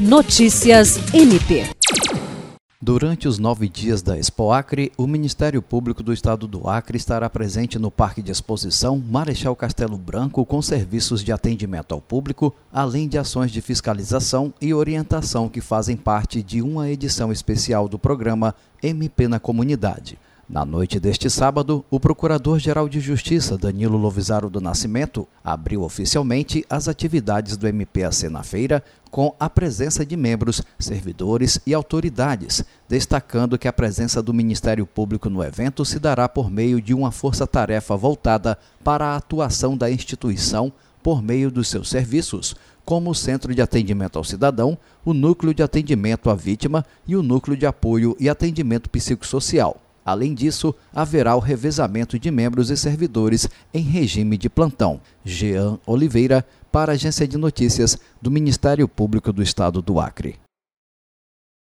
Notícias MP. Durante os nove dias da Expo Acre, o Ministério Público do Estado do Acre estará presente no Parque de Exposição Marechal Castelo Branco com serviços de atendimento ao público, além de ações de fiscalização e orientação que fazem parte de uma edição especial do programa MP na Comunidade. Na noite deste sábado, o Procurador-Geral de Justiça, Danilo Lovisaro do Nascimento, abriu oficialmente as atividades do MPAC na feira, com a presença de membros, servidores e autoridades, destacando que a presença do Ministério Público no evento se dará por meio de uma força-tarefa voltada para a atuação da instituição por meio dos seus serviços, como o Centro de Atendimento ao Cidadão, o Núcleo de Atendimento à Vítima e o Núcleo de Apoio e Atendimento Psicossocial. Além disso, haverá o revezamento de membros e servidores em regime de plantão. Jean Oliveira, para a Agência de Notícias do Ministério Público do Estado do Acre.